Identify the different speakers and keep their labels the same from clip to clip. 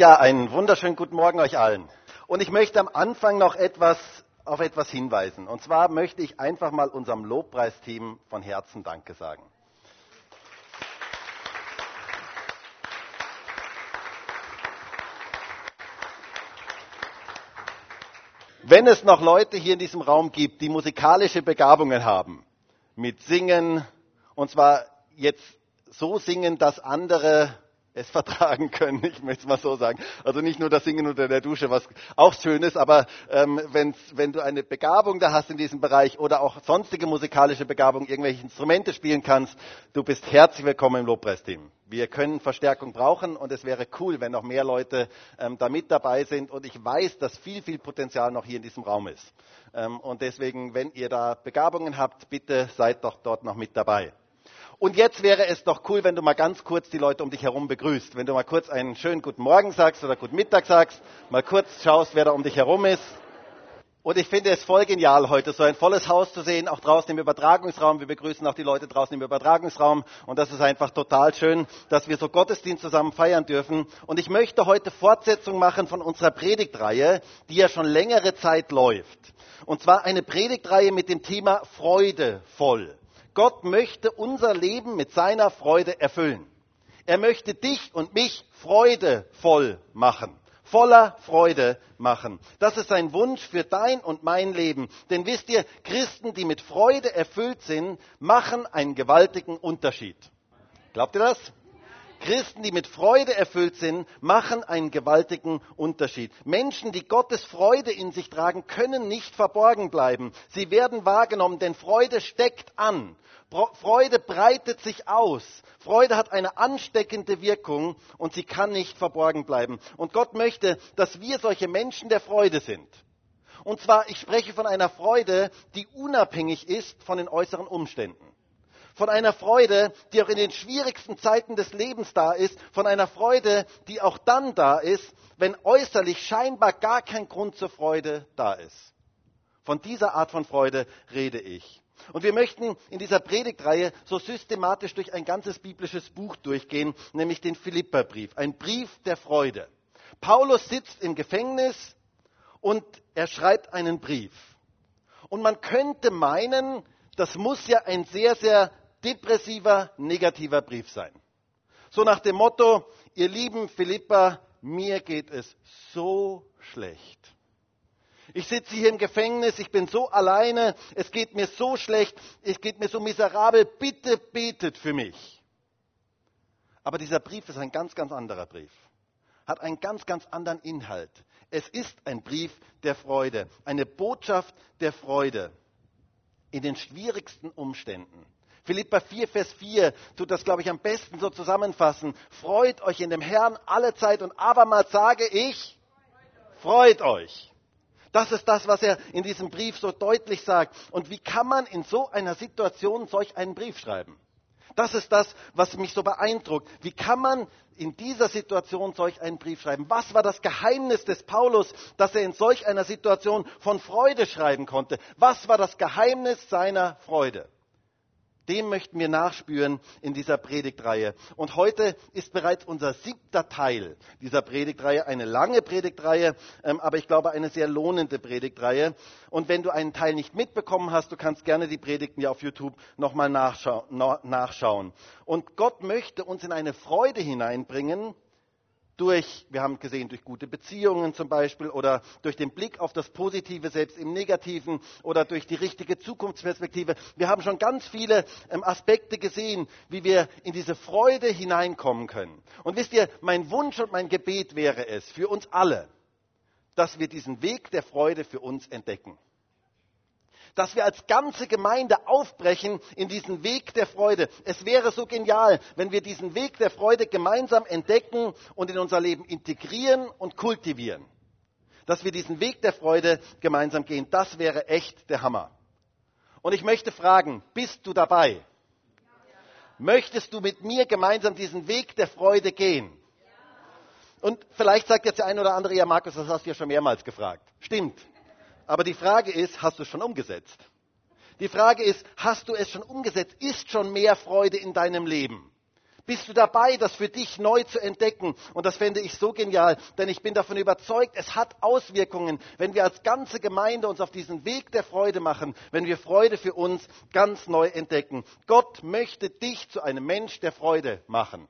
Speaker 1: Ja, einen wunderschönen guten Morgen euch allen. Und ich möchte am Anfang noch etwas auf etwas hinweisen. Und zwar möchte ich einfach mal unserem Lobpreisteam von Herzen Danke sagen. Wenn es noch Leute hier in diesem Raum gibt, die musikalische Begabungen haben, mit Singen, und zwar jetzt so singen, dass andere es vertragen können, ich möchte es mal so sagen. Also nicht nur das Singen unter der Dusche, was auch schön ist, aber ähm, wenn du eine Begabung da hast in diesem Bereich oder auch sonstige musikalische Begabung, irgendwelche Instrumente spielen kannst, du bist herzlich willkommen im Lobpreisteam. Wir können Verstärkung brauchen und es wäre cool, wenn noch mehr Leute ähm, da mit dabei sind. Und ich weiß, dass viel, viel Potenzial noch hier in diesem Raum ist. Ähm, und deswegen, wenn ihr da Begabungen habt, bitte seid doch dort noch mit dabei. Und jetzt wäre es doch cool, wenn du mal ganz kurz die Leute um dich herum begrüßt. Wenn du mal kurz einen schönen guten Morgen sagst oder guten Mittag sagst, mal kurz schaust, wer da um dich herum ist. Und ich finde es voll genial, heute so ein volles Haus zu sehen, auch draußen im Übertragungsraum. Wir begrüßen auch die Leute draußen im Übertragungsraum. Und das ist einfach total schön, dass wir so Gottesdienst zusammen feiern dürfen. Und ich möchte heute Fortsetzung machen von unserer Predigtreihe, die ja schon längere Zeit läuft. Und zwar eine Predigtreihe mit dem Thema Freude voll. Gott möchte unser Leben mit seiner Freude erfüllen. Er möchte dich und mich freudevoll machen, voller Freude machen. Das ist sein Wunsch für dein und mein Leben. Denn wisst ihr, Christen, die mit Freude erfüllt sind, machen einen gewaltigen Unterschied. Glaubt ihr das? Christen, die mit Freude erfüllt sind, machen einen gewaltigen Unterschied. Menschen, die Gottes Freude in sich tragen, können nicht verborgen bleiben. Sie werden wahrgenommen, denn Freude steckt an. Freude breitet sich aus. Freude hat eine ansteckende Wirkung und sie kann nicht verborgen bleiben. Und Gott möchte, dass wir solche Menschen der Freude sind. Und zwar, ich spreche von einer Freude, die unabhängig ist von den äußeren Umständen von einer Freude, die auch in den schwierigsten Zeiten des Lebens da ist, von einer Freude, die auch dann da ist, wenn äußerlich scheinbar gar kein Grund zur Freude da ist. Von dieser Art von Freude rede ich. Und wir möchten in dieser Predigtreihe so systematisch durch ein ganzes biblisches Buch durchgehen, nämlich den Philipperbrief, ein Brief der Freude. Paulus sitzt im Gefängnis und er schreibt einen Brief. Und man könnte meinen, das muss ja ein sehr, sehr depressiver, negativer Brief sein. So nach dem Motto, ihr lieben Philippa, mir geht es so schlecht. Ich sitze hier im Gefängnis, ich bin so alleine, es geht mir so schlecht, es geht mir so miserabel, bitte betet für mich. Aber dieser Brief ist ein ganz, ganz anderer Brief, hat einen ganz, ganz anderen Inhalt. Es ist ein Brief der Freude, eine Botschaft der Freude in den schwierigsten Umständen. Philippa 4, Vers 4 tut das, glaube ich, am besten so zusammenfassen. Freut euch in dem Herrn alle Zeit und abermals sage ich, freut euch. Das ist das, was er in diesem Brief so deutlich sagt. Und wie kann man in so einer Situation solch einen Brief schreiben? Das ist das, was mich so beeindruckt. Wie kann man in dieser Situation solch einen Brief schreiben? Was war das Geheimnis des Paulus, dass er in solch einer Situation von Freude schreiben konnte? Was war das Geheimnis seiner Freude? Dem möchten wir nachspüren in dieser Predigtreihe. Und heute ist bereits unser siebter Teil dieser Predigtreihe, eine lange Predigtreihe, ähm, aber ich glaube eine sehr lohnende Predigtreihe. Und wenn du einen Teil nicht mitbekommen hast, du kannst gerne die Predigten ja auf YouTube nochmal nachschauen. Und Gott möchte uns in eine Freude hineinbringen, durch, wir haben gesehen, durch gute Beziehungen zum Beispiel oder durch den Blick auf das Positive selbst im Negativen oder durch die richtige Zukunftsperspektive. Wir haben schon ganz viele ähm, Aspekte gesehen, wie wir in diese Freude hineinkommen können. Und wisst ihr, mein Wunsch und mein Gebet wäre es für uns alle, dass wir diesen Weg der Freude für uns entdecken dass wir als ganze Gemeinde aufbrechen in diesen Weg der Freude. Es wäre so genial, wenn wir diesen Weg der Freude gemeinsam entdecken und in unser Leben integrieren und kultivieren. Dass wir diesen Weg der Freude gemeinsam gehen, das wäre echt der Hammer. Und ich möchte fragen, bist du dabei? Möchtest du mit mir gemeinsam diesen Weg der Freude gehen? Und vielleicht sagt jetzt der eine oder andere, ja Markus, das hast du ja schon mehrmals gefragt. Stimmt. Aber die Frage ist, hast du es schon umgesetzt? Die Frage ist, hast du es schon umgesetzt? Ist schon mehr Freude in deinem Leben? Bist du dabei, das für dich neu zu entdecken? Und das fände ich so genial, denn ich bin davon überzeugt, es hat Auswirkungen, wenn wir als ganze Gemeinde uns auf diesen Weg der Freude machen, wenn wir Freude für uns ganz neu entdecken. Gott möchte dich zu einem Mensch der Freude machen.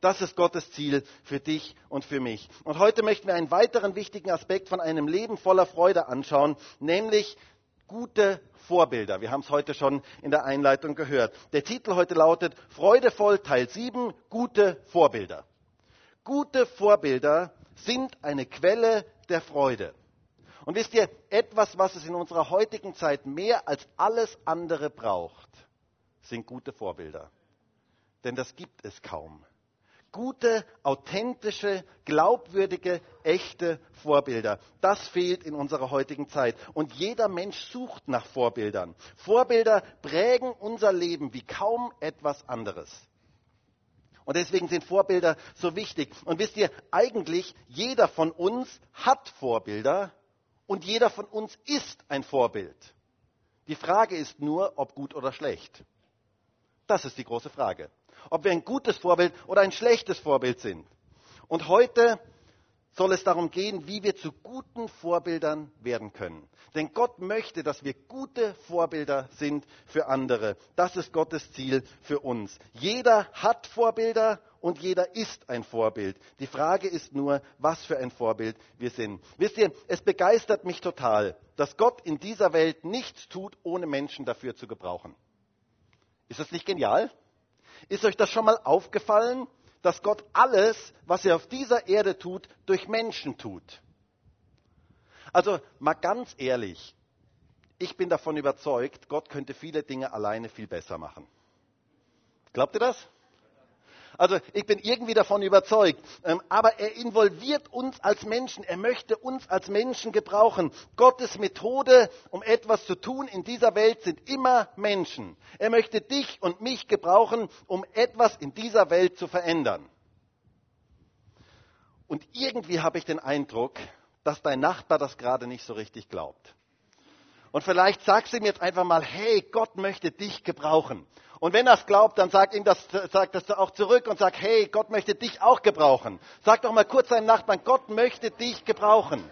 Speaker 1: Das ist Gottes Ziel für dich und für mich. Und heute möchten wir einen weiteren wichtigen Aspekt von einem Leben voller Freude anschauen, nämlich gute Vorbilder. Wir haben es heute schon in der Einleitung gehört. Der Titel heute lautet Freudevoll Teil 7, gute Vorbilder. Gute Vorbilder sind eine Quelle der Freude. Und wisst ihr, etwas, was es in unserer heutigen Zeit mehr als alles andere braucht, sind gute Vorbilder. Denn das gibt es kaum gute, authentische, glaubwürdige, echte Vorbilder. Das fehlt in unserer heutigen Zeit. Und jeder Mensch sucht nach Vorbildern. Vorbilder prägen unser Leben wie kaum etwas anderes. Und deswegen sind Vorbilder so wichtig. Und wisst ihr, eigentlich jeder von uns hat Vorbilder und jeder von uns ist ein Vorbild. Die Frage ist nur, ob gut oder schlecht. Das ist die große Frage ob wir ein gutes Vorbild oder ein schlechtes Vorbild sind. Und heute soll es darum gehen, wie wir zu guten Vorbildern werden können. Denn Gott möchte, dass wir gute Vorbilder sind für andere. Das ist Gottes Ziel für uns. Jeder hat Vorbilder und jeder ist ein Vorbild. Die Frage ist nur, was für ein Vorbild wir sind. Wisst ihr, es begeistert mich total, dass Gott in dieser Welt nichts tut, ohne Menschen dafür zu gebrauchen. Ist das nicht genial? Ist euch das schon mal aufgefallen, dass Gott alles, was er auf dieser Erde tut, durch Menschen tut? Also mal ganz ehrlich, ich bin davon überzeugt, Gott könnte viele Dinge alleine viel besser machen. Glaubt ihr das? Also ich bin irgendwie davon überzeugt. Ähm, aber er involviert uns als Menschen. Er möchte uns als Menschen gebrauchen. Gottes Methode, um etwas zu tun in dieser Welt, sind immer Menschen. Er möchte dich und mich gebrauchen, um etwas in dieser Welt zu verändern. Und irgendwie habe ich den Eindruck, dass dein Nachbar das gerade nicht so richtig glaubt. Und vielleicht sagst du ihm jetzt einfach mal, hey, Gott möchte dich gebrauchen. Und wenn er es glaubt, dann sag ihm das, sag das auch zurück und sag, hey, Gott möchte dich auch gebrauchen. Sag doch mal kurz deinem Nachbarn, Gott möchte dich gebrauchen.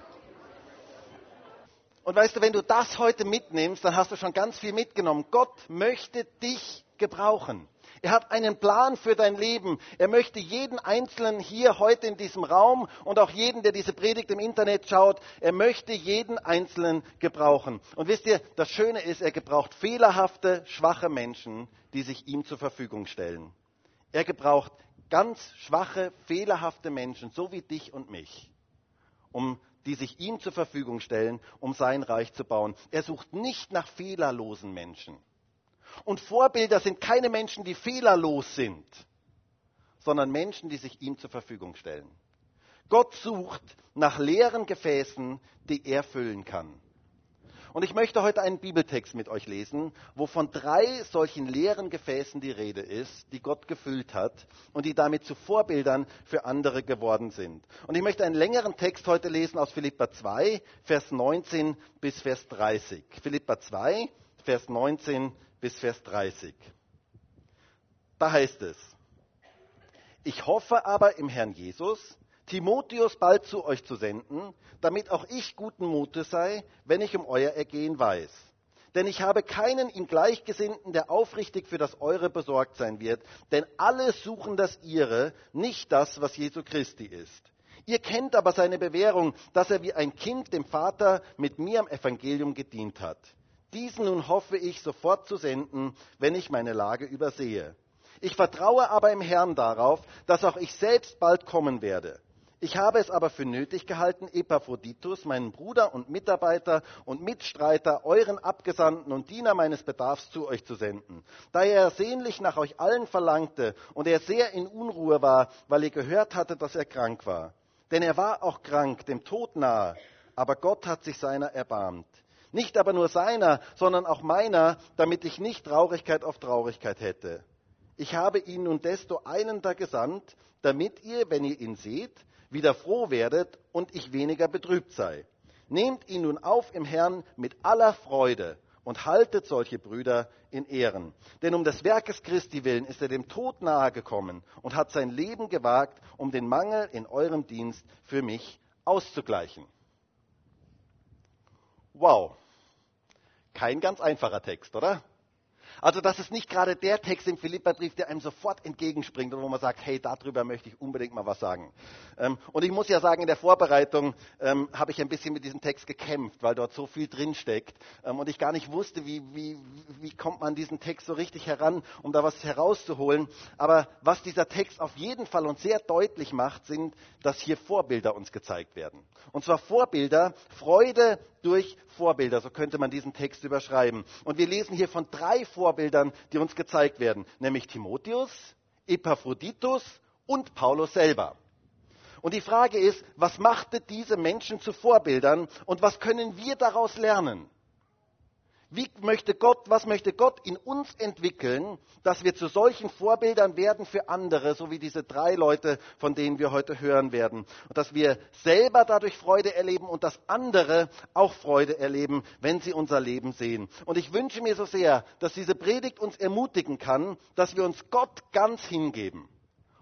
Speaker 1: Und weißt du, wenn du das heute mitnimmst, dann hast du schon ganz viel mitgenommen. Gott möchte dich gebrauchen. Er hat einen Plan für dein Leben. Er möchte jeden Einzelnen hier heute in diesem Raum und auch jeden, der diese Predigt im Internet schaut, er möchte jeden Einzelnen gebrauchen. Und wisst ihr, das Schöne ist, er gebraucht fehlerhafte, schwache Menschen, die sich ihm zur Verfügung stellen. Er gebraucht ganz schwache, fehlerhafte Menschen, so wie dich und mich, um die sich ihm zur Verfügung stellen, um sein Reich zu bauen. Er sucht nicht nach fehlerlosen Menschen. Und Vorbilder sind keine Menschen, die fehlerlos sind, sondern Menschen, die sich ihm zur Verfügung stellen. Gott sucht nach leeren Gefäßen, die er füllen kann. Und ich möchte heute einen Bibeltext mit euch lesen, wo von drei solchen leeren Gefäßen die Rede ist, die Gott gefüllt hat und die damit zu Vorbildern für andere geworden sind. Und ich möchte einen längeren Text heute lesen aus Philippa 2, Vers 19 bis Vers 30. Philippa 2, Vers 19 bis Vers 30. Da heißt es, ich hoffe aber im Herrn Jesus, Timotheus bald zu euch zu senden, damit auch ich guten Mutes sei, wenn ich um euer Ergehen weiß. Denn ich habe keinen ihm Gleichgesinnten, der aufrichtig für das Eure besorgt sein wird, denn alle suchen das Ihre, nicht das, was Jesu Christi ist. Ihr kennt aber seine Bewährung, dass er wie ein Kind dem Vater mit mir am Evangelium gedient hat. Diesen nun hoffe ich sofort zu senden, wenn ich meine Lage übersehe. Ich vertraue aber im Herrn darauf, dass auch ich selbst bald kommen werde. Ich habe es aber für nötig gehalten, Epaphroditus, meinen Bruder und Mitarbeiter und Mitstreiter, euren Abgesandten und Diener meines Bedarfs zu euch zu senden. Da er sehnlich nach euch allen verlangte und er sehr in Unruhe war, weil ihr gehört hatte, dass er krank war. Denn er war auch krank, dem Tod nahe, aber Gott hat sich seiner erbarmt. Nicht aber nur seiner, sondern auch meiner, damit ich nicht Traurigkeit auf Traurigkeit hätte. Ich habe ihn nun desto eilender gesandt, damit ihr, wenn ihr ihn seht, wieder froh werdet und ich weniger betrübt sei. Nehmt ihn nun auf im Herrn mit aller Freude und haltet solche Brüder in Ehren. Denn um des Werkes Christi willen ist er dem Tod nahe gekommen und hat sein Leben gewagt, um den Mangel in eurem Dienst für mich auszugleichen. Wow. Kein ganz einfacher Text, oder? Also das ist nicht gerade der Text im Philipperbrief, der einem sofort entgegenspringt und wo man sagt, hey, darüber möchte ich unbedingt mal was sagen. Ähm, und ich muss ja sagen, in der Vorbereitung ähm, habe ich ein bisschen mit diesem Text gekämpft, weil dort so viel drinsteckt ähm, und ich gar nicht wusste, wie, wie, wie kommt man diesen Text so richtig heran, um da was herauszuholen. Aber was dieser Text auf jeden Fall und sehr deutlich macht, sind, dass hier Vorbilder uns gezeigt werden. Und zwar Vorbilder, Freude durch Vorbilder, so könnte man diesen Text überschreiben. Und wir lesen hier von drei Vorbildern, die uns gezeigt werden, nämlich Timotheus, Epaphroditus und Paulus selber. Und die Frage ist, was machte diese Menschen zu Vorbildern und was können wir daraus lernen? Wie möchte Gott, was möchte Gott in uns entwickeln, dass wir zu solchen Vorbildern werden für andere, so wie diese drei Leute, von denen wir heute hören werden. Und dass wir selber dadurch Freude erleben und dass andere auch Freude erleben, wenn sie unser Leben sehen. Und ich wünsche mir so sehr, dass diese Predigt uns ermutigen kann, dass wir uns Gott ganz hingeben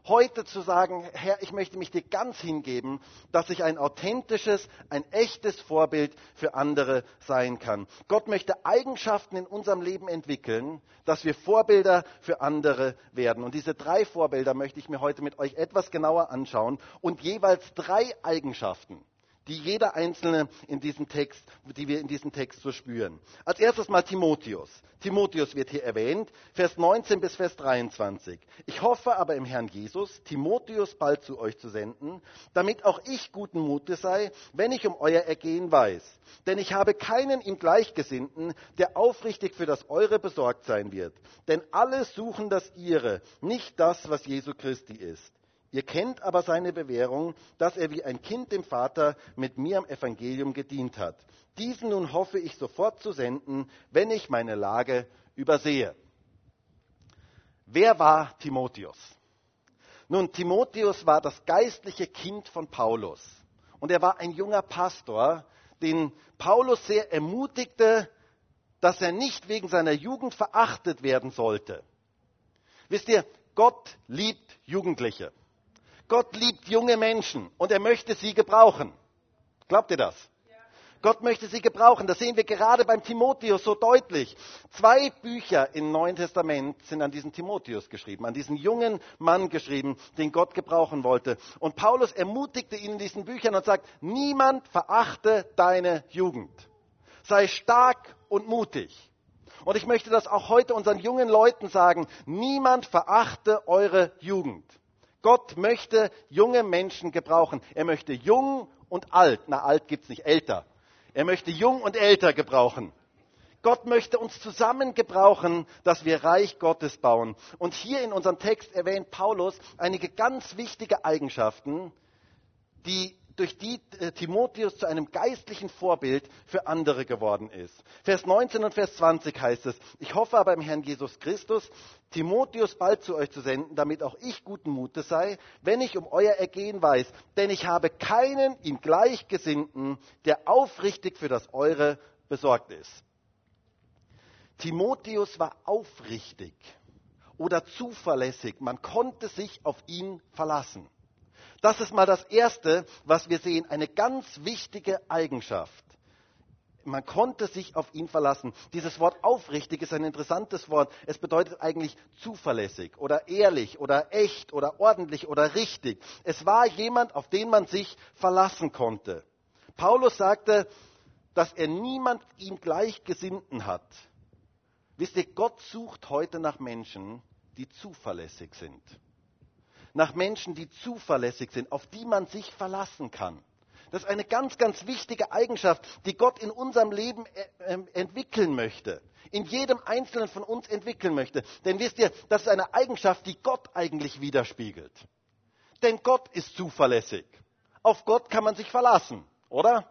Speaker 1: heute zu sagen, Herr, ich möchte mich dir ganz hingeben, dass ich ein authentisches, ein echtes Vorbild für andere sein kann. Gott möchte Eigenschaften in unserem Leben entwickeln, dass wir Vorbilder für andere werden. Und diese drei Vorbilder möchte ich mir heute mit euch etwas genauer anschauen und jeweils drei Eigenschaften die jeder einzelne in diesem Text, die wir in diesem Text so spüren. Als erstes mal Timotheus. Timotheus wird hier erwähnt, Vers 19 bis Vers 23. Ich hoffe aber im Herrn Jesus, Timotheus bald zu euch zu senden, damit auch ich guten Mutes sei, wenn ich um euer Ergehen weiß. Denn ich habe keinen ihm Gleichgesinnten, der aufrichtig für das Eure besorgt sein wird. Denn alle suchen das Ihre, nicht das, was Jesu Christi ist. Ihr kennt aber seine Bewährung, dass er wie ein Kind dem Vater mit mir am Evangelium gedient hat. Diesen nun hoffe ich sofort zu senden, wenn ich meine Lage übersehe. Wer war Timotheus? Nun, Timotheus war das geistliche Kind von Paulus. Und er war ein junger Pastor, den Paulus sehr ermutigte, dass er nicht wegen seiner Jugend verachtet werden sollte. Wisst ihr, Gott liebt Jugendliche. Gott liebt junge Menschen und er möchte sie gebrauchen. Glaubt ihr das? Gott möchte sie gebrauchen. Das sehen wir gerade beim Timotheus so deutlich. Zwei Bücher im Neuen Testament sind an diesen Timotheus geschrieben, an diesen jungen Mann geschrieben, den Gott gebrauchen wollte. Und Paulus ermutigte ihn in diesen Büchern und sagt, niemand verachte deine Jugend. Sei stark und mutig. Und ich möchte das auch heute unseren jungen Leuten sagen, niemand verachte eure Jugend. Gott möchte junge Menschen gebrauchen. Er möchte jung und alt, na alt gibt's nicht, älter. Er möchte jung und älter gebrauchen. Gott möchte uns zusammen gebrauchen, dass wir Reich Gottes bauen. Und hier in unserem Text erwähnt Paulus einige ganz wichtige Eigenschaften, die durch die äh, Timotheus zu einem geistlichen Vorbild für andere geworden ist. Vers 19 und Vers 20 heißt es, ich hoffe aber im Herrn Jesus Christus, Timotheus bald zu euch zu senden, damit auch ich guten Mutes sei, wenn ich um euer Ergehen weiß, denn ich habe keinen ihm Gleichgesinnten, der aufrichtig für das Eure besorgt ist. Timotheus war aufrichtig oder zuverlässig, man konnte sich auf ihn verlassen. Das ist mal das Erste, was wir sehen, eine ganz wichtige Eigenschaft. Man konnte sich auf ihn verlassen. Dieses Wort aufrichtig ist ein interessantes Wort. Es bedeutet eigentlich zuverlässig oder ehrlich oder echt oder ordentlich oder richtig. Es war jemand, auf den man sich verlassen konnte. Paulus sagte, dass er niemand ihm Gleichgesinnten hat. Wisst ihr, Gott sucht heute nach Menschen, die zuverlässig sind nach Menschen, die zuverlässig sind, auf die man sich verlassen kann. Das ist eine ganz, ganz wichtige Eigenschaft, die Gott in unserem Leben äh, ähm, entwickeln möchte. In jedem Einzelnen von uns entwickeln möchte. Denn wisst ihr, das ist eine Eigenschaft, die Gott eigentlich widerspiegelt. Denn Gott ist zuverlässig. Auf Gott kann man sich verlassen, oder?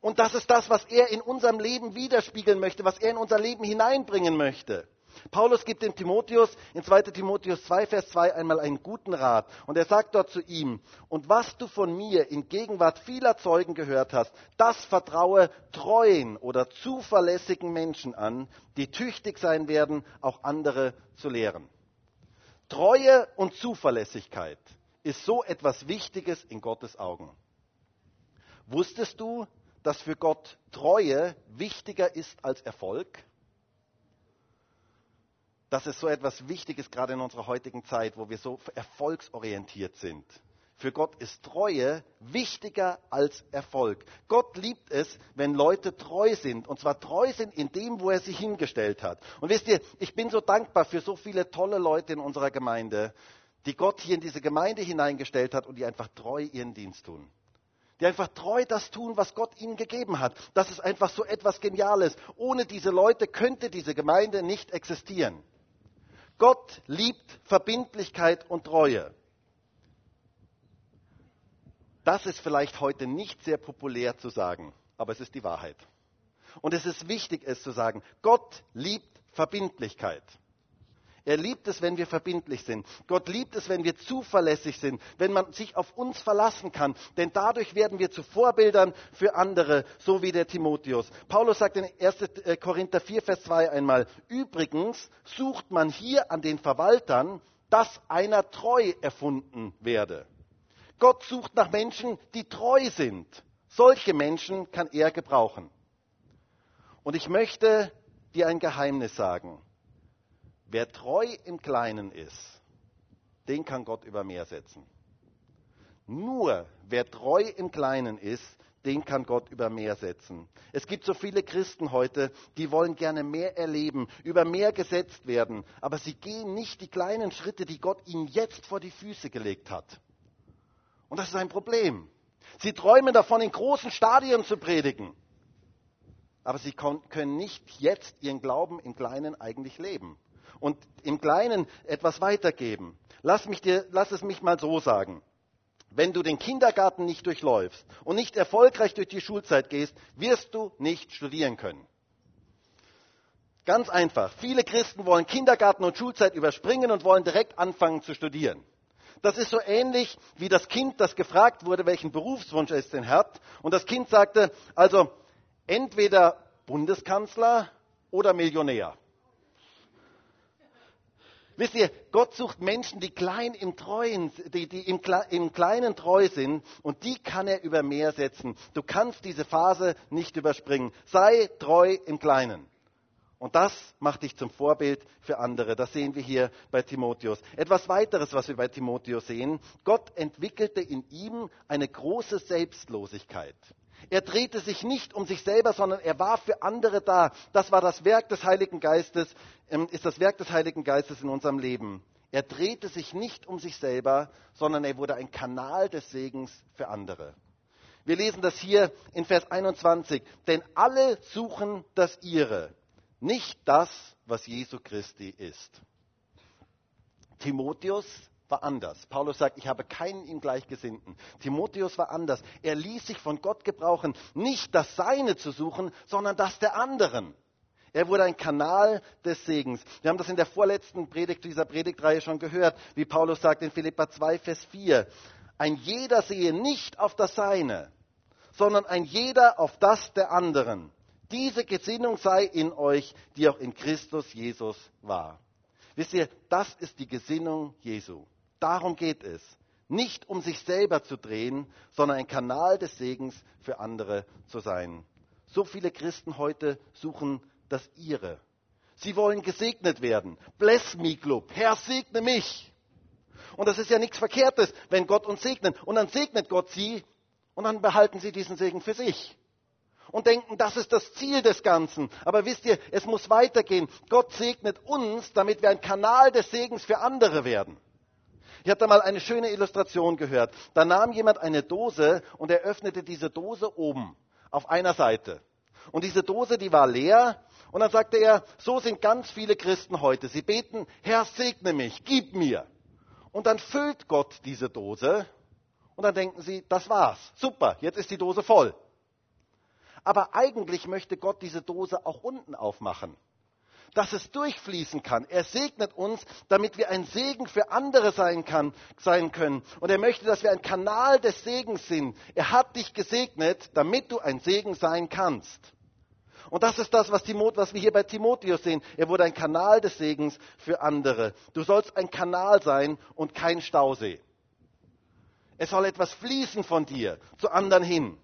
Speaker 1: Und das ist das, was er in unserem Leben widerspiegeln möchte, was er in unser Leben hineinbringen möchte. Paulus gibt dem Timotheus in 2 Timotheus 2, Vers 2 einmal einen guten Rat. Und er sagt dort zu ihm, und was du von mir in Gegenwart vieler Zeugen gehört hast, das vertraue treuen oder zuverlässigen Menschen an, die tüchtig sein werden, auch andere zu lehren. Treue und Zuverlässigkeit ist so etwas Wichtiges in Gottes Augen. Wusstest du, dass für Gott Treue wichtiger ist als Erfolg? Dass es so etwas Wichtiges gerade in unserer heutigen Zeit, wo wir so erfolgsorientiert sind. Für Gott ist Treue wichtiger als Erfolg. Gott liebt es, wenn Leute treu sind. Und zwar treu sind in dem, wo er sie hingestellt hat. Und wisst ihr, ich bin so dankbar für so viele tolle Leute in unserer Gemeinde, die Gott hier in diese Gemeinde hineingestellt hat und die einfach treu ihren Dienst tun. Die einfach treu das tun, was Gott ihnen gegeben hat. Das ist einfach so etwas Geniales. Ohne diese Leute könnte diese Gemeinde nicht existieren. Gott liebt Verbindlichkeit und Treue. Das ist vielleicht heute nicht sehr populär zu sagen, aber es ist die Wahrheit. Und es ist wichtig, es zu sagen. Gott liebt Verbindlichkeit. Er liebt es, wenn wir verbindlich sind. Gott liebt es, wenn wir zuverlässig sind, wenn man sich auf uns verlassen kann. Denn dadurch werden wir zu Vorbildern für andere, so wie der Timotheus. Paulus sagt in 1. Äh, Korinther 4, Vers 2 einmal, übrigens sucht man hier an den Verwaltern, dass einer treu erfunden werde. Gott sucht nach Menschen, die treu sind. Solche Menschen kann er gebrauchen. Und ich möchte dir ein Geheimnis sagen. Wer treu im Kleinen ist, den kann Gott über mehr setzen. Nur wer treu im Kleinen ist, den kann Gott über mehr setzen. Es gibt so viele Christen heute, die wollen gerne mehr erleben, über mehr gesetzt werden, aber sie gehen nicht die kleinen Schritte, die Gott ihnen jetzt vor die Füße gelegt hat. Und das ist ein Problem. Sie träumen davon, in großen Stadien zu predigen, aber sie können nicht jetzt ihren Glauben im Kleinen eigentlich leben und im Kleinen etwas weitergeben. Lass, mich dir, lass es mich mal so sagen. Wenn du den Kindergarten nicht durchläufst und nicht erfolgreich durch die Schulzeit gehst, wirst du nicht studieren können. Ganz einfach. Viele Christen wollen Kindergarten und Schulzeit überspringen und wollen direkt anfangen zu studieren. Das ist so ähnlich wie das Kind, das gefragt wurde, welchen Berufswunsch es denn hat. Und das Kind sagte, also entweder Bundeskanzler oder Millionär. Wisst ihr, Gott sucht Menschen, die klein im Treuen, die, die im, im Kleinen treu sind und die kann er über mehr setzen. Du kannst diese Phase nicht überspringen. Sei treu im Kleinen. Und das macht dich zum Vorbild für andere. Das sehen wir hier bei Timotheus. Etwas weiteres, was wir bei Timotheus sehen. Gott entwickelte in ihm eine große Selbstlosigkeit. Er drehte sich nicht um sich selber, sondern er war für andere da. Das war das Werk des Heiligen Geistes, ähm, ist das Werk des Heiligen Geistes in unserem Leben. Er drehte sich nicht um sich selber, sondern er wurde ein Kanal des Segens für andere. Wir lesen das hier in Vers 21. Denn alle suchen das ihre, nicht das, was Jesu Christi ist. Timotheus war anders. Paulus sagt, ich habe keinen ihm Gleichgesinnten. Timotheus war anders. Er ließ sich von Gott gebrauchen, nicht das Seine zu suchen, sondern das der anderen. Er wurde ein Kanal des Segens. Wir haben das in der vorletzten Predigt dieser Predigtreihe schon gehört, wie Paulus sagt in Philippa 2, Vers 4. Ein jeder sehe nicht auf das Seine, sondern ein jeder auf das der anderen. Diese Gesinnung sei in euch, die auch in Christus Jesus war. Wisst ihr, das ist die Gesinnung Jesu. Darum geht es. Nicht um sich selber zu drehen, sondern ein Kanal des Segens für andere zu sein. So viele Christen heute suchen das ihre. Sie wollen gesegnet werden. Bless me Club. Herr, segne mich. Und das ist ja nichts Verkehrtes, wenn Gott uns segnet. Und dann segnet Gott sie und dann behalten sie diesen Segen für sich. Und denken, das ist das Ziel des Ganzen. Aber wisst ihr, es muss weitergehen. Gott segnet uns, damit wir ein Kanal des Segens für andere werden. Ich hatte mal eine schöne Illustration gehört. Da nahm jemand eine Dose und er öffnete diese Dose oben auf einer Seite. Und diese Dose, die war leer. Und dann sagte er, so sind ganz viele Christen heute. Sie beten, Herr, segne mich, gib mir. Und dann füllt Gott diese Dose. Und dann denken sie, das war's. Super, jetzt ist die Dose voll. Aber eigentlich möchte Gott diese Dose auch unten aufmachen dass es durchfließen kann. Er segnet uns, damit wir ein Segen für andere sein, kann, sein können. Und er möchte, dass wir ein Kanal des Segens sind. Er hat dich gesegnet, damit du ein Segen sein kannst. Und das ist das, was, Timot, was wir hier bei Timotheus sehen. Er wurde ein Kanal des Segens für andere. Du sollst ein Kanal sein und kein Stausee. Es soll etwas fließen von dir zu anderen hin.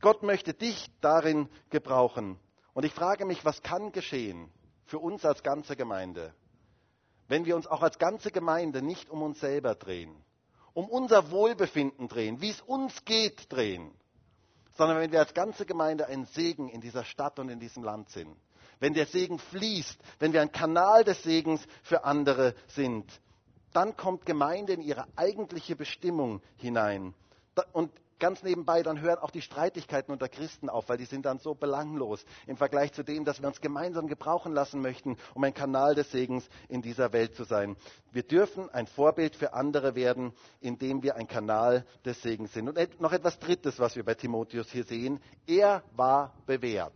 Speaker 1: Gott möchte dich darin gebrauchen. Und ich frage mich, was kann geschehen für uns als ganze Gemeinde, wenn wir uns auch als ganze Gemeinde nicht um uns selber drehen, um unser Wohlbefinden drehen, wie es uns geht drehen, sondern wenn wir als ganze Gemeinde ein Segen in dieser Stadt und in diesem Land sind. Wenn der Segen fließt, wenn wir ein Kanal des Segens für andere sind, dann kommt Gemeinde in ihre eigentliche Bestimmung hinein. Und ganz nebenbei, dann hören auch die Streitigkeiten unter Christen auf, weil die sind dann so belanglos im Vergleich zu dem, dass wir uns gemeinsam gebrauchen lassen möchten, um ein Kanal des Segens in dieser Welt zu sein. Wir dürfen ein Vorbild für andere werden, indem wir ein Kanal des Segens sind. Und noch etwas Drittes, was wir bei Timotheus hier sehen. Er war bewährt.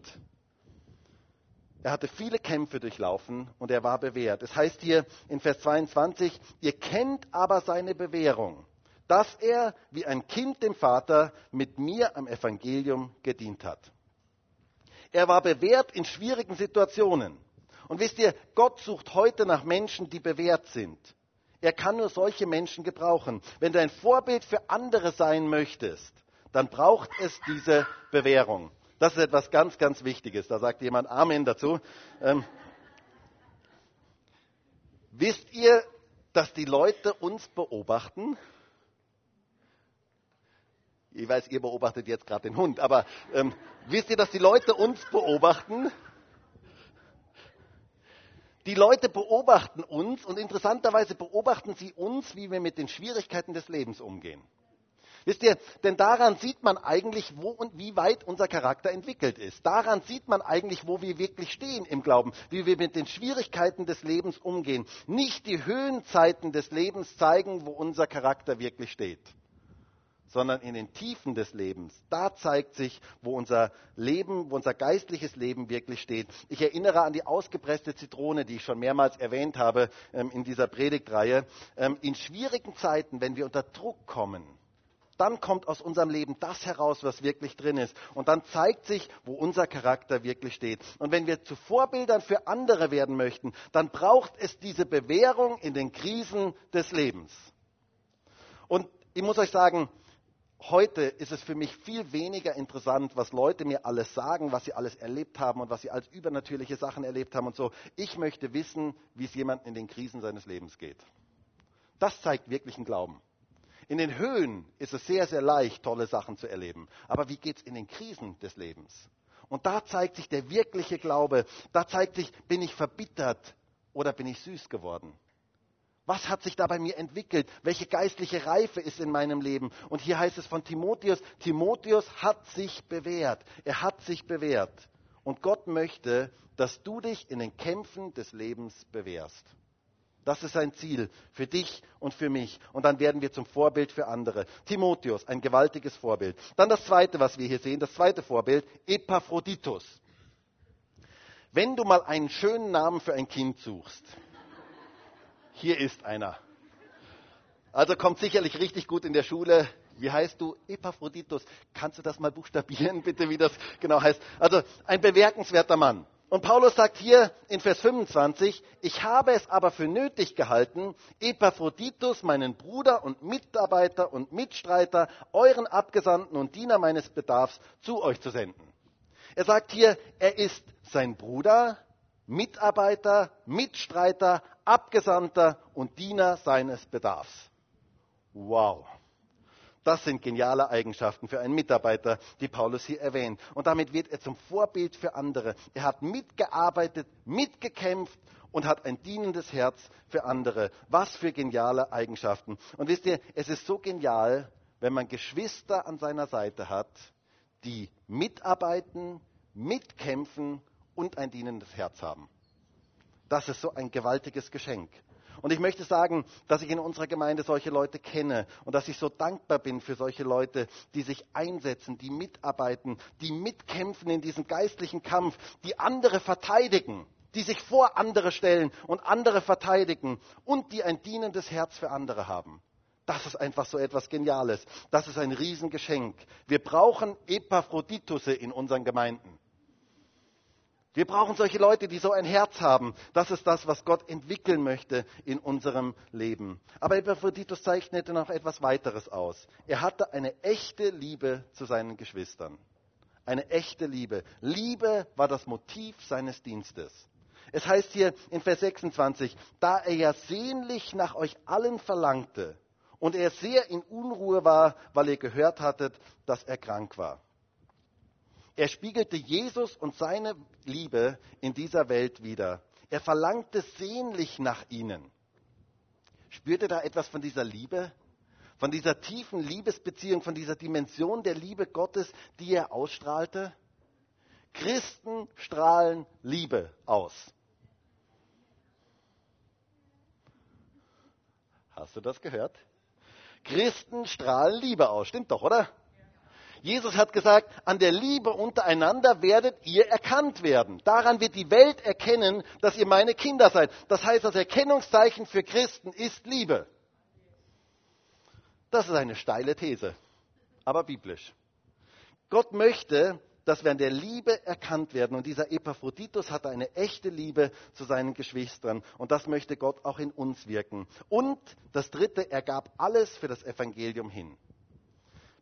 Speaker 1: Er hatte viele Kämpfe durchlaufen und er war bewährt. Es heißt hier in Vers 22, ihr kennt aber seine Bewährung dass er wie ein Kind dem Vater mit mir am Evangelium gedient hat. Er war bewährt in schwierigen Situationen. Und wisst ihr, Gott sucht heute nach Menschen, die bewährt sind. Er kann nur solche Menschen gebrauchen. Wenn du ein Vorbild für andere sein möchtest, dann braucht es diese Bewährung. Das ist etwas ganz, ganz Wichtiges. Da sagt jemand Amen dazu. Ähm, wisst ihr, dass die Leute uns beobachten? Ich weiß, ihr beobachtet jetzt gerade den Hund, aber ähm, wisst ihr, dass die Leute uns beobachten? Die Leute beobachten uns und interessanterweise beobachten sie uns, wie wir mit den Schwierigkeiten des Lebens umgehen. Wisst ihr, denn daran sieht man eigentlich, wo und wie weit unser Charakter entwickelt ist. Daran sieht man eigentlich, wo wir wirklich stehen im Glauben, wie wir mit den Schwierigkeiten des Lebens umgehen. Nicht die Höhenzeiten des Lebens zeigen, wo unser Charakter wirklich steht sondern in den Tiefen des Lebens. Da zeigt sich, wo unser Leben, wo unser geistliches Leben wirklich steht. Ich erinnere an die ausgepresste Zitrone, die ich schon mehrmals erwähnt habe ähm, in dieser Predigtreihe. Ähm, in schwierigen Zeiten, wenn wir unter Druck kommen, dann kommt aus unserem Leben das heraus, was wirklich drin ist. Und dann zeigt sich, wo unser Charakter wirklich steht. Und wenn wir zu Vorbildern für andere werden möchten, dann braucht es diese Bewährung in den Krisen des Lebens. Und ich muss euch sagen, heute ist es für mich viel weniger interessant, was Leute mir alles sagen, was sie alles erlebt haben und was sie als übernatürliche Sachen erlebt haben und so. Ich möchte wissen, wie es jemandem in den Krisen seines Lebens geht. Das zeigt wirklichen Glauben. In den Höhen ist es sehr, sehr leicht, tolle Sachen zu erleben. Aber wie geht es in den Krisen des Lebens? Und da zeigt sich der wirkliche Glaube. Da zeigt sich, bin ich verbittert oder bin ich süß geworden? Was hat sich da bei mir entwickelt? Welche geistliche Reife ist in meinem Leben? Und hier heißt es von Timotheus, Timotheus hat sich bewährt. Er hat sich bewährt. Und Gott möchte, dass du dich in den Kämpfen des Lebens bewährst. Das ist sein Ziel für dich und für mich. Und dann werden wir zum Vorbild für andere. Timotheus, ein gewaltiges Vorbild. Dann das zweite, was wir hier sehen, das zweite Vorbild, Epaphroditus. Wenn du mal einen schönen Namen für ein Kind suchst, hier ist einer. Also kommt sicherlich richtig gut in der Schule. Wie heißt du? Epaphroditus. Kannst du das mal buchstabieren, bitte, wie das genau heißt? Also ein bemerkenswerter Mann. Und Paulus sagt hier in Vers 25, ich habe es aber für nötig gehalten, Epaphroditus, meinen Bruder und Mitarbeiter und Mitstreiter, euren Abgesandten und Diener meines Bedarfs zu euch zu senden. Er sagt hier, er ist sein Bruder, Mitarbeiter, Mitstreiter, Abgesandter und Diener seines Bedarfs. Wow. Das sind geniale Eigenschaften für einen Mitarbeiter, die Paulus hier erwähnt. Und damit wird er zum Vorbild für andere. Er hat mitgearbeitet, mitgekämpft und hat ein dienendes Herz für andere. Was für geniale Eigenschaften. Und wisst ihr, es ist so genial, wenn man Geschwister an seiner Seite hat, die mitarbeiten, mitkämpfen und ein dienendes Herz haben. Das ist so ein gewaltiges Geschenk. Und ich möchte sagen, dass ich in unserer Gemeinde solche Leute kenne und dass ich so dankbar bin für solche Leute, die sich einsetzen, die mitarbeiten, die mitkämpfen in diesem geistlichen Kampf, die andere verteidigen, die sich vor andere stellen und andere verteidigen und die ein dienendes Herz für andere haben. Das ist einfach so etwas Geniales. Das ist ein Riesengeschenk. Wir brauchen Epaphroditus in unseren Gemeinden. Wir brauchen solche Leute, die so ein Herz haben. Das ist das, was Gott entwickeln möchte in unserem Leben. Aber Epaphroditus zeichnete noch etwas weiteres aus. Er hatte eine echte Liebe zu seinen Geschwistern. Eine echte Liebe. Liebe war das Motiv seines Dienstes. Es heißt hier in Vers 26, da er ja sehnlich nach euch allen verlangte und er sehr in Unruhe war, weil ihr gehört hattet, dass er krank war. Er spiegelte Jesus und seine Liebe in dieser Welt wider. Er verlangte sehnlich nach ihnen. Spürte da etwas von dieser Liebe? Von dieser tiefen Liebesbeziehung, von dieser Dimension der Liebe Gottes, die er ausstrahlte? Christen strahlen Liebe aus. Hast du das gehört? Christen strahlen Liebe aus. Stimmt doch, oder? Jesus hat gesagt, an der Liebe untereinander werdet ihr erkannt werden. Daran wird die Welt erkennen, dass ihr meine Kinder seid. Das heißt, das Erkennungszeichen für Christen ist Liebe. Das ist eine steile These, aber biblisch. Gott möchte, dass wir an der Liebe erkannt werden. Und dieser Epaphroditus hatte eine echte Liebe zu seinen Geschwistern. Und das möchte Gott auch in uns wirken. Und das Dritte, er gab alles für das Evangelium hin.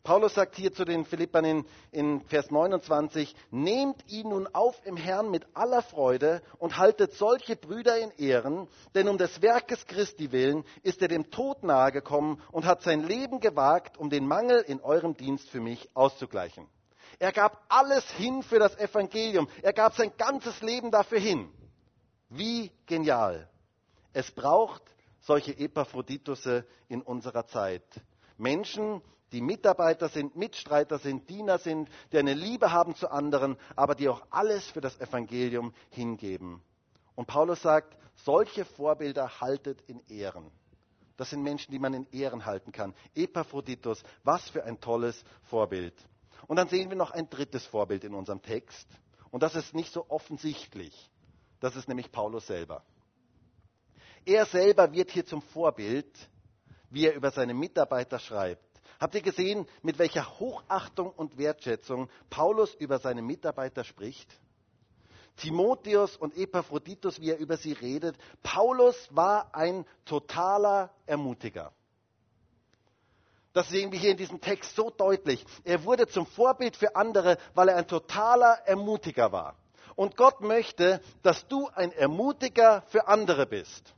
Speaker 1: Paulus sagt hier zu den Philippern in, in, Vers 29, nehmt ihn nun auf im Herrn mit aller Freude und haltet solche Brüder in Ehren, denn um des Werkes Christi willen ist er dem Tod nahegekommen und hat sein Leben gewagt, um den Mangel in eurem Dienst für mich auszugleichen. Er gab alles hin für das Evangelium. Er gab sein ganzes Leben dafür hin. Wie genial. Es braucht solche Epaphroditusse in unserer Zeit. Menschen, die Mitarbeiter sind, Mitstreiter sind, Diener sind, die eine Liebe haben zu anderen, aber die auch alles für das Evangelium hingeben. Und Paulus sagt, solche Vorbilder haltet in Ehren. Das sind Menschen, die man in Ehren halten kann. Epaphroditus, was für ein tolles Vorbild. Und dann sehen wir noch ein drittes Vorbild in unserem Text. Und das ist nicht so offensichtlich. Das ist nämlich Paulus selber. Er selber wird hier zum Vorbild, wie er über seine Mitarbeiter schreibt. Habt ihr gesehen, mit welcher Hochachtung und Wertschätzung Paulus über seine Mitarbeiter spricht? Timotheus und Epaphroditus, wie er über sie redet. Paulus war ein totaler Ermutiger. Das sehen wir hier in diesem Text so deutlich. Er wurde zum Vorbild für andere, weil er ein totaler Ermutiger war. Und Gott möchte, dass du ein Ermutiger für andere bist.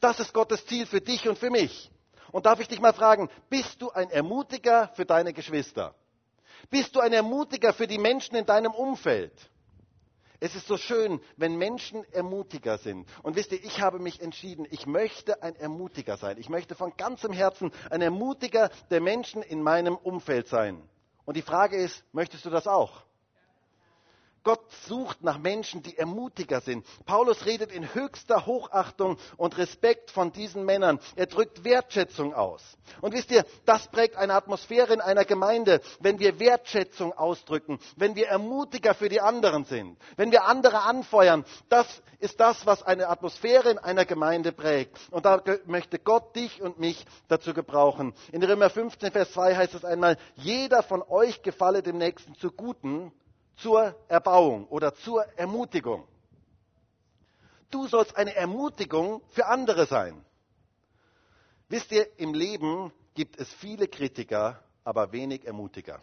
Speaker 1: Das ist Gottes Ziel für dich und für mich. Und darf ich dich mal fragen, bist du ein Ermutiger für deine Geschwister? Bist du ein Ermutiger für die Menschen in deinem Umfeld? Es ist so schön, wenn Menschen Ermutiger sind. Und wisst ihr, ich habe mich entschieden, ich möchte ein Ermutiger sein. Ich möchte von ganzem Herzen ein Ermutiger der Menschen in meinem Umfeld sein. Und die Frage ist, möchtest du das auch? Gott sucht nach Menschen, die ermutiger sind. Paulus redet in höchster Hochachtung und Respekt von diesen Männern. Er drückt Wertschätzung aus. Und wisst ihr, das prägt eine Atmosphäre in einer Gemeinde, wenn wir Wertschätzung ausdrücken, wenn wir Ermutiger für die anderen sind, wenn wir andere anfeuern. Das ist das, was eine Atmosphäre in einer Gemeinde prägt. Und da möchte Gott dich und mich dazu gebrauchen. In Römer 15, Vers 2 heißt es einmal, jeder von euch gefalle dem Nächsten zu Guten zur Erbauung oder zur Ermutigung. Du sollst eine Ermutigung für andere sein. Wisst ihr, im Leben gibt es viele Kritiker, aber wenig Ermutiger.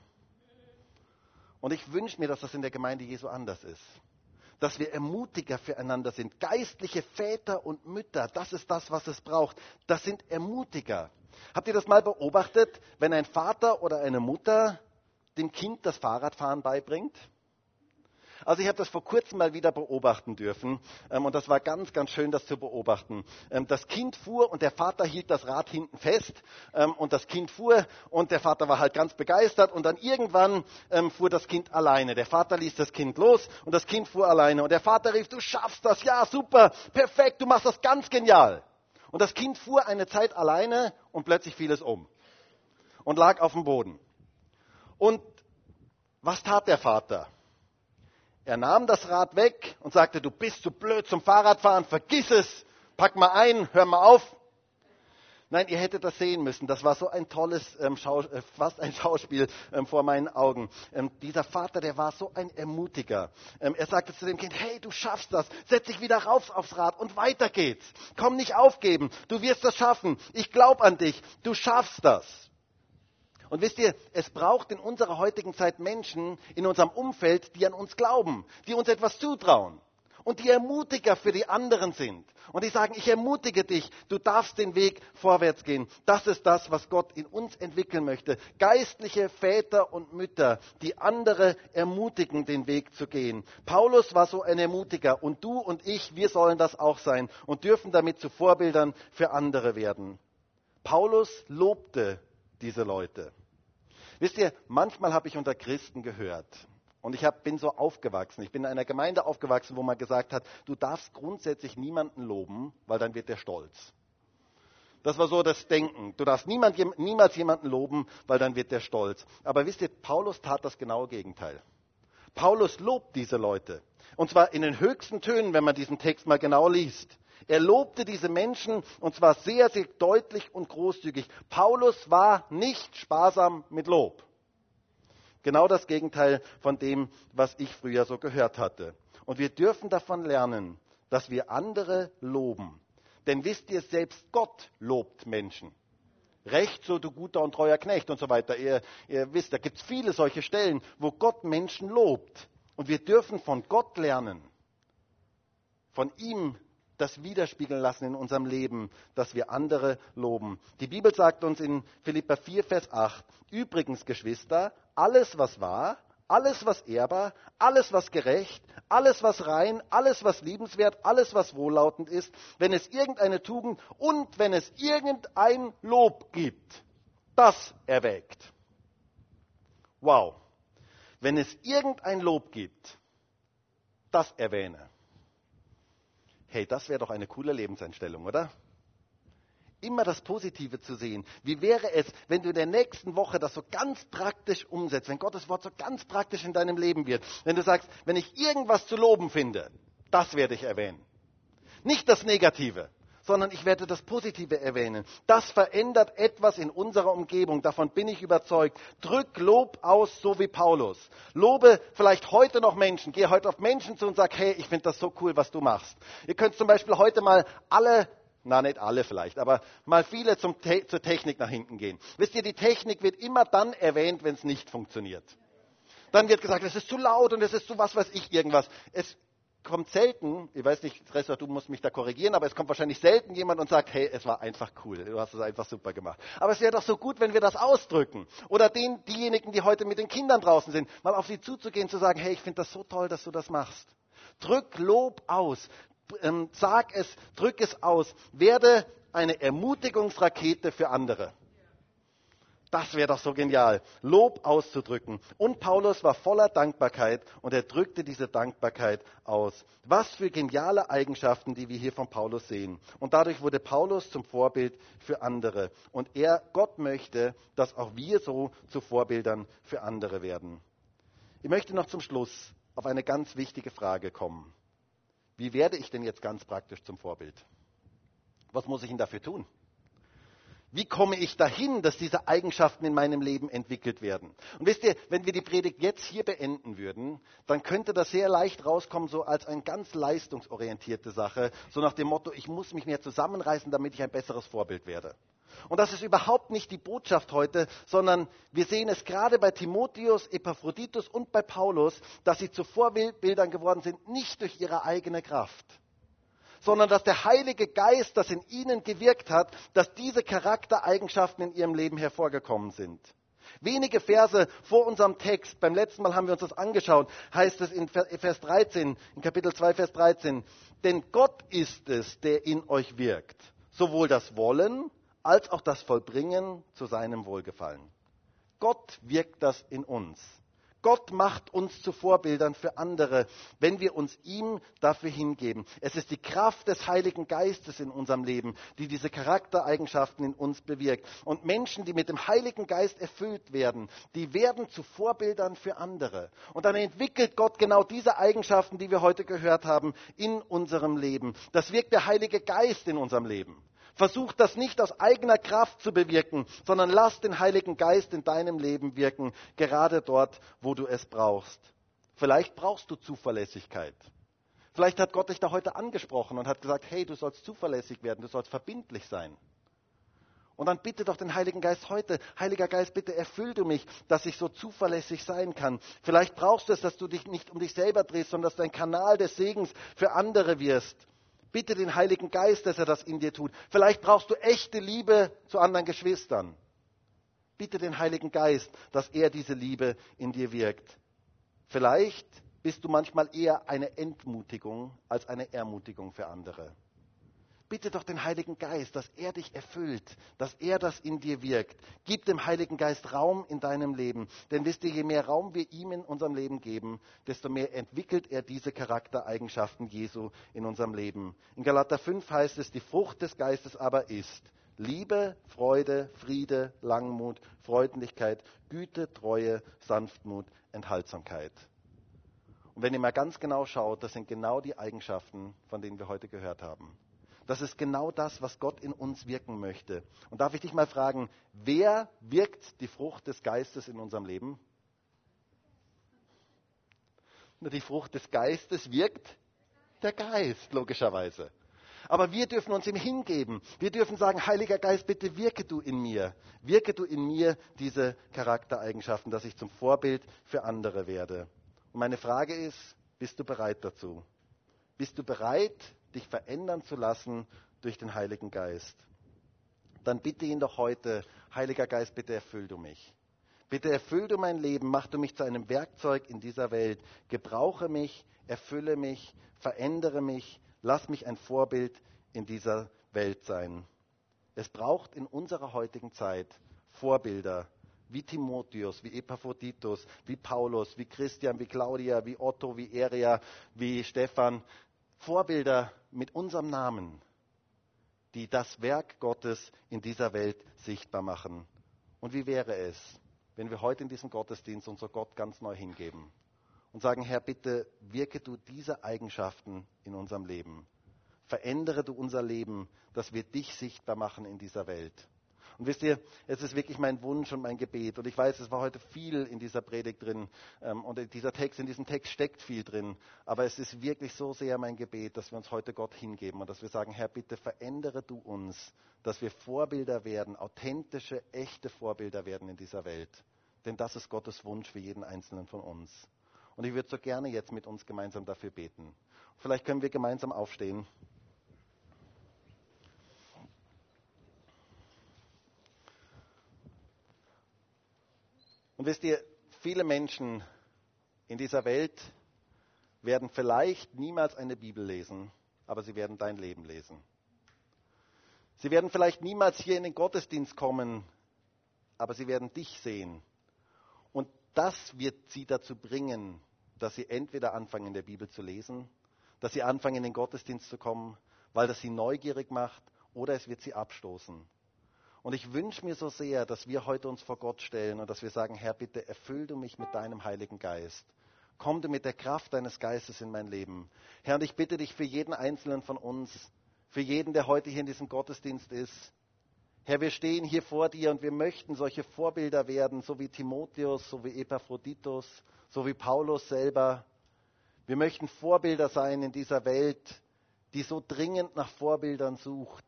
Speaker 1: Und ich wünsche mir, dass das in der Gemeinde Jesu anders ist. Dass wir Ermutiger füreinander sind. Geistliche Väter und Mütter, das ist das, was es braucht. Das sind Ermutiger. Habt ihr das mal beobachtet, wenn ein Vater oder eine Mutter dem Kind das Fahrradfahren beibringt? Also ich habe das vor kurzem mal wieder beobachten dürfen ähm, und das war ganz, ganz schön, das zu beobachten. Ähm, das Kind fuhr und der Vater hielt das Rad hinten fest ähm, und das Kind fuhr und der Vater war halt ganz begeistert und dann irgendwann ähm, fuhr das Kind alleine. Der Vater ließ das Kind los und das Kind fuhr alleine und der Vater rief, du schaffst das, ja super, perfekt, du machst das ganz genial. Und das Kind fuhr eine Zeit alleine und plötzlich fiel es um und lag auf dem Boden. Und was tat der Vater? Er nahm das Rad weg und sagte, du bist zu blöd zum Fahrradfahren, vergiss es, pack mal ein, hör mal auf. Nein, ihr hättet das sehen müssen. Das war so ein tolles, ähm, Schau, äh, fast ein Schauspiel ähm, vor meinen Augen. Ähm, dieser Vater, der war so ein Ermutiger. Ähm, er sagte zu dem Kind, hey, du schaffst das. Setz dich wieder rauf aufs Rad und weiter geht's. Komm nicht aufgeben. Du wirst das schaffen. Ich glaube an dich. Du schaffst das. Und wisst ihr, es braucht in unserer heutigen Zeit Menschen in unserem Umfeld, die an uns glauben, die uns etwas zutrauen und die Ermutiger für die anderen sind. Und die sagen, ich ermutige dich, du darfst den Weg vorwärts gehen. Das ist das, was Gott in uns entwickeln möchte. Geistliche Väter und Mütter, die andere ermutigen, den Weg zu gehen. Paulus war so ein Ermutiger und du und ich, wir sollen das auch sein und dürfen damit zu Vorbildern für andere werden. Paulus lobte diese Leute. Wisst ihr, manchmal habe ich unter Christen gehört, und ich hab, bin so aufgewachsen. Ich bin in einer Gemeinde aufgewachsen, wo man gesagt hat, du darfst grundsätzlich niemanden loben, weil dann wird der stolz. Das war so das Denken. Du darfst niemand, niemals jemanden loben, weil dann wird der stolz. Aber wisst ihr, Paulus tat das genaue Gegenteil. Paulus lobt diese Leute. Und zwar in den höchsten Tönen, wenn man diesen Text mal genau liest. Er lobte diese Menschen und zwar sehr, sehr deutlich und großzügig. Paulus war nicht sparsam mit Lob. Genau das Gegenteil von dem, was ich früher so gehört hatte. Und wir dürfen davon lernen, dass wir andere loben. Denn wisst ihr, selbst Gott lobt Menschen. Recht, so du guter und treuer Knecht und so weiter. Ihr, ihr wisst, da gibt es viele solche Stellen, wo Gott Menschen lobt. Und wir dürfen von Gott lernen, von ihm das widerspiegeln lassen in unserem Leben, dass wir andere loben. Die Bibel sagt uns in Philippa 4, Vers 8, übrigens Geschwister, alles was wahr, alles was ehrbar, alles was gerecht, alles was rein, alles was liebenswert, alles was wohllautend ist, wenn es irgendeine Tugend und wenn es irgendein Lob gibt, das erwägt. Wow. Wenn es irgendein Lob gibt, das erwähne. Hey, das wäre doch eine coole Lebenseinstellung, oder? Immer das Positive zu sehen. Wie wäre es, wenn du in der nächsten Woche das so ganz praktisch umsetzt, wenn Gottes Wort so ganz praktisch in deinem Leben wird, wenn du sagst, wenn ich irgendwas zu loben finde, das werde ich erwähnen. Nicht das Negative sondern ich werde das Positive erwähnen. Das verändert etwas in unserer Umgebung, davon bin ich überzeugt. Drück Lob aus, so wie Paulus. Lobe vielleicht heute noch Menschen, gehe heute auf Menschen zu und sag, hey, ich finde das so cool, was du machst. Ihr könnt zum Beispiel heute mal alle na nicht alle vielleicht, aber mal viele zum Te zur Technik nach hinten gehen. Wisst ihr, die Technik wird immer dann erwähnt, wenn es nicht funktioniert. Dann wird gesagt, es ist zu laut und es ist zu was weiß ich irgendwas. Es kommt selten, ich weiß nicht, Ressa, du musst mich da korrigieren, aber es kommt wahrscheinlich selten jemand und sagt, hey, es war einfach cool, du hast es einfach super gemacht. Aber es wäre doch so gut, wenn wir das ausdrücken. Oder den, diejenigen, die heute mit den Kindern draußen sind, mal auf sie zuzugehen, zu sagen, hey, ich finde das so toll, dass du das machst. Drück Lob aus, ähm, sag es, drück es aus, werde eine Ermutigungsrakete für andere. Das wäre doch so genial, Lob auszudrücken. Und Paulus war voller Dankbarkeit und er drückte diese Dankbarkeit aus. Was für geniale Eigenschaften, die wir hier von Paulus sehen. Und dadurch wurde Paulus zum Vorbild für andere. Und er, Gott möchte, dass auch wir so zu Vorbildern für andere werden. Ich möchte noch zum Schluss auf eine ganz wichtige Frage kommen. Wie werde ich denn jetzt ganz praktisch zum Vorbild? Was muss ich denn dafür tun? Wie komme ich dahin, dass diese Eigenschaften in meinem Leben entwickelt werden? Und wisst ihr, wenn wir die Predigt jetzt hier beenden würden, dann könnte das sehr leicht rauskommen, so als eine ganz leistungsorientierte Sache, so nach dem Motto, ich muss mich mehr zusammenreißen, damit ich ein besseres Vorbild werde. Und das ist überhaupt nicht die Botschaft heute, sondern wir sehen es gerade bei Timotheus, Epaphroditus und bei Paulus, dass sie zu Vorbildern geworden sind, nicht durch ihre eigene Kraft, sondern dass der Heilige Geist, das in ihnen gewirkt hat, dass diese Charaktereigenschaften in ihrem Leben hervorgekommen sind. Wenige Verse vor unserem Text, beim letzten Mal haben wir uns das angeschaut, heißt es in Vers 13, in Kapitel 2, Vers 13, denn Gott ist es, der in euch wirkt, sowohl das Wollen als auch das Vollbringen zu seinem Wohlgefallen. Gott wirkt das in uns. Gott macht uns zu Vorbildern für andere, wenn wir uns ihm dafür hingeben. Es ist die Kraft des Heiligen Geistes in unserem Leben, die diese Charaktereigenschaften in uns bewirkt. Und Menschen, die mit dem Heiligen Geist erfüllt werden, die werden zu Vorbildern für andere. Und dann entwickelt Gott genau diese Eigenschaften, die wir heute gehört haben, in unserem Leben. Das wirkt der Heilige Geist in unserem Leben. Versuch das nicht aus eigener Kraft zu bewirken, sondern lass den Heiligen Geist in deinem Leben wirken, gerade dort, wo du es brauchst. Vielleicht brauchst du Zuverlässigkeit. Vielleicht hat Gott dich da heute angesprochen und hat gesagt, hey, du sollst zuverlässig werden, du sollst verbindlich sein. Und dann bitte doch den Heiligen Geist heute, Heiliger Geist, bitte erfüll du mich, dass ich so zuverlässig sein kann. Vielleicht brauchst du es, dass du dich nicht um dich selber drehst, sondern dass du ein Kanal des Segens für andere wirst. Bitte den Heiligen Geist, dass er das in dir tut. Vielleicht brauchst du echte Liebe zu anderen Geschwistern. Bitte den Heiligen Geist, dass er diese Liebe in dir wirkt. Vielleicht bist du manchmal eher eine Entmutigung als eine Ermutigung für andere bitte doch den Heiligen Geist, dass er dich erfüllt, dass er das in dir wirkt. Gib dem Heiligen Geist Raum in deinem Leben. Denn wisst ihr, je mehr Raum wir ihm in unserem Leben geben, desto mehr entwickelt er diese Charaktereigenschaften Jesu in unserem Leben. In Galater 5 heißt es, die Frucht des Geistes aber ist Liebe, Freude, Friede, Langmut, Freundlichkeit, Güte, Treue, Sanftmut, Enthaltsamkeit. Und wenn ihr mal ganz genau schaut, das sind genau die Eigenschaften, von denen wir heute gehört haben. Das ist genau das, was Gott in uns wirken möchte. Und darf ich dich mal fragen, wer wirkt die Frucht des Geistes in unserem Leben? Die Frucht des Geistes wirkt der Geist, logischerweise. Aber wir dürfen uns ihm hingeben. Wir dürfen sagen, Heiliger Geist, bitte wirke du in mir. Wirke du in mir diese Charaktereigenschaften, dass ich zum Vorbild für andere werde. Und meine Frage ist, bist du bereit dazu? Bist du bereit, dich verändern zu lassen durch den Heiligen Geist, dann bitte ihn doch heute, Heiliger Geist, bitte erfüll du mich. Bitte erfüll du mein Leben, mach du mich zu einem Werkzeug in dieser Welt. Gebrauche mich, erfülle mich, verändere mich, lass mich ein Vorbild in dieser Welt sein. Es braucht in unserer heutigen Zeit Vorbilder wie Timotheus, wie Epaphroditus, wie Paulus, wie Christian, wie Claudia, wie Otto, wie Eria, wie Stefan, Vorbilder mit unserem Namen, die das Werk Gottes in dieser Welt sichtbar machen. Und wie wäre es, wenn wir heute in diesem Gottesdienst unser Gott ganz neu hingeben und sagen, Herr, bitte wirke du diese Eigenschaften in unserem Leben. Verändere du unser Leben, dass wir dich sichtbar machen in dieser Welt. Und wisst ihr, es ist wirklich mein Wunsch und mein Gebet. Und ich weiß, es war heute viel in dieser Predigt drin. Ähm, und dieser Text, in diesem Text steckt viel drin. Aber es ist wirklich so sehr mein Gebet, dass wir uns heute Gott hingeben und dass wir sagen, Herr, bitte verändere du uns, dass wir Vorbilder werden, authentische, echte Vorbilder werden in dieser Welt. Denn das ist Gottes Wunsch für jeden Einzelnen von uns. Und ich würde so gerne jetzt mit uns gemeinsam dafür beten. Vielleicht können wir gemeinsam aufstehen. Und wisst ihr, viele Menschen in dieser Welt werden vielleicht niemals eine Bibel lesen, aber sie werden dein Leben lesen. Sie werden vielleicht niemals hier in den Gottesdienst kommen, aber sie werden dich sehen. Und das wird sie dazu bringen, dass sie entweder anfangen, in der Bibel zu lesen, dass sie anfangen, in den Gottesdienst zu kommen, weil das sie neugierig macht, oder es wird sie abstoßen. Und ich wünsche mir so sehr, dass wir heute uns vor Gott stellen und dass wir sagen, Herr, bitte erfüll du mich mit deinem Heiligen Geist. Komm du mit der Kraft deines Geistes in mein Leben. Herr, und ich bitte dich für jeden Einzelnen von uns, für jeden, der heute hier in diesem Gottesdienst ist. Herr, wir stehen hier vor dir und wir möchten solche Vorbilder werden, so wie Timotheus, so wie Epaphroditus, so wie Paulus selber. Wir möchten Vorbilder sein in dieser Welt, die so dringend nach Vorbildern sucht.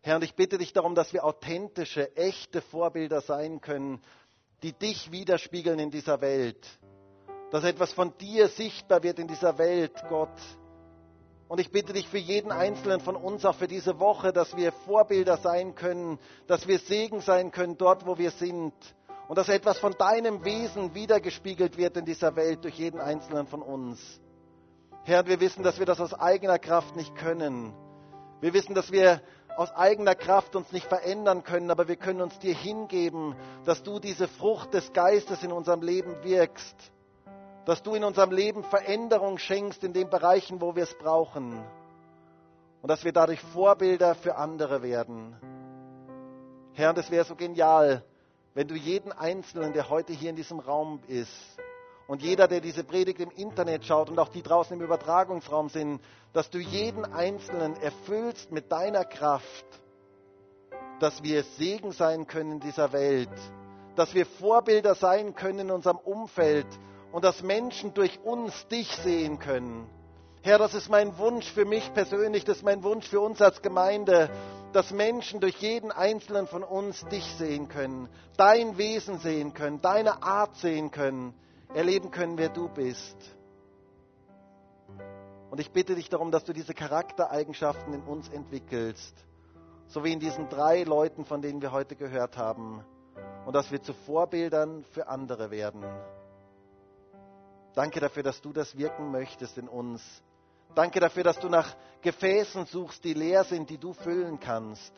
Speaker 1: Herr, und ich bitte dich darum, dass wir authentische, echte Vorbilder sein können, die dich widerspiegeln in dieser Welt. Dass etwas von dir sichtbar wird in dieser Welt, Gott. Und ich bitte dich für jeden Einzelnen von uns, auch für diese Woche, dass wir Vorbilder sein können, dass wir Segen sein können dort, wo wir sind. Und dass etwas von deinem Wesen wiedergespiegelt wird in dieser Welt durch jeden Einzelnen von uns. Herr, wir wissen, dass wir das aus eigener Kraft nicht können. Wir wissen, dass wir aus eigener Kraft uns nicht verändern können, aber wir können uns dir hingeben, dass du diese Frucht des Geistes in unserem Leben wirkst, dass du in unserem Leben Veränderung schenkst in den Bereichen, wo wir es brauchen und dass wir dadurch Vorbilder für andere werden. Herr, und es wäre so genial, wenn du jeden Einzelnen, der heute hier in diesem Raum ist, und jeder, der diese Predigt im Internet schaut und auch die draußen im Übertragungsraum sind, dass du jeden Einzelnen erfüllst mit deiner Kraft, dass wir Segen sein können in dieser Welt, dass wir Vorbilder sein können in unserem Umfeld und dass Menschen durch uns dich sehen können. Herr, das ist mein Wunsch für mich persönlich, das ist mein Wunsch für uns als Gemeinde, dass Menschen durch jeden einzelnen von uns dich sehen können, dein Wesen sehen können, deine Art sehen können erleben können, wer du bist. Und ich bitte dich darum, dass du diese Charaktereigenschaften in uns entwickelst, so wie in diesen drei Leuten, von denen wir heute gehört haben, und dass wir zu Vorbildern für andere werden. Danke dafür, dass du das wirken möchtest in uns. Danke dafür, dass du nach Gefäßen suchst, die leer sind, die du füllen kannst.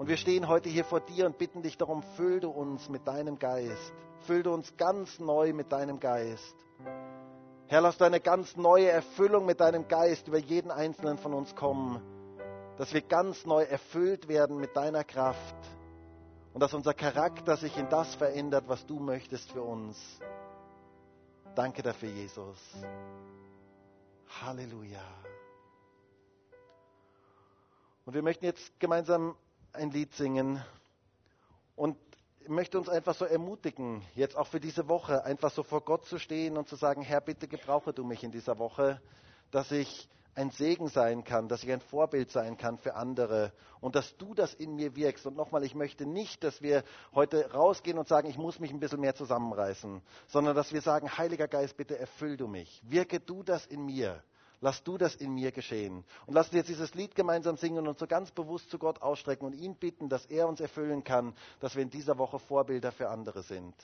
Speaker 1: Und wir stehen heute hier vor dir und bitten dich darum, füll du uns mit deinem Geist. Füll du uns ganz neu mit deinem Geist. Herr, lass deine ganz neue Erfüllung mit deinem Geist über jeden einzelnen von uns kommen, dass wir ganz neu erfüllt werden mit deiner Kraft und dass unser Charakter sich in das verändert, was du möchtest für uns. Danke dafür, Jesus. Halleluja. Und wir möchten jetzt gemeinsam ein Lied singen und möchte uns einfach so ermutigen, jetzt auch für diese Woche, einfach so vor Gott zu stehen und zu sagen, Herr, bitte gebrauche du mich in dieser Woche, dass ich ein Segen sein kann, dass ich ein Vorbild sein kann für andere und dass du das in mir wirkst. Und nochmal, ich möchte nicht, dass wir heute rausgehen und sagen, ich muss mich ein bisschen mehr zusammenreißen, sondern dass wir sagen, Heiliger Geist, bitte erfüll du mich, wirke du das in mir. Lass du das in mir geschehen. Und lass uns jetzt dieses Lied gemeinsam singen und so ganz bewusst zu Gott ausstrecken und ihn bitten, dass er uns erfüllen kann, dass wir in dieser Woche Vorbilder für andere sind.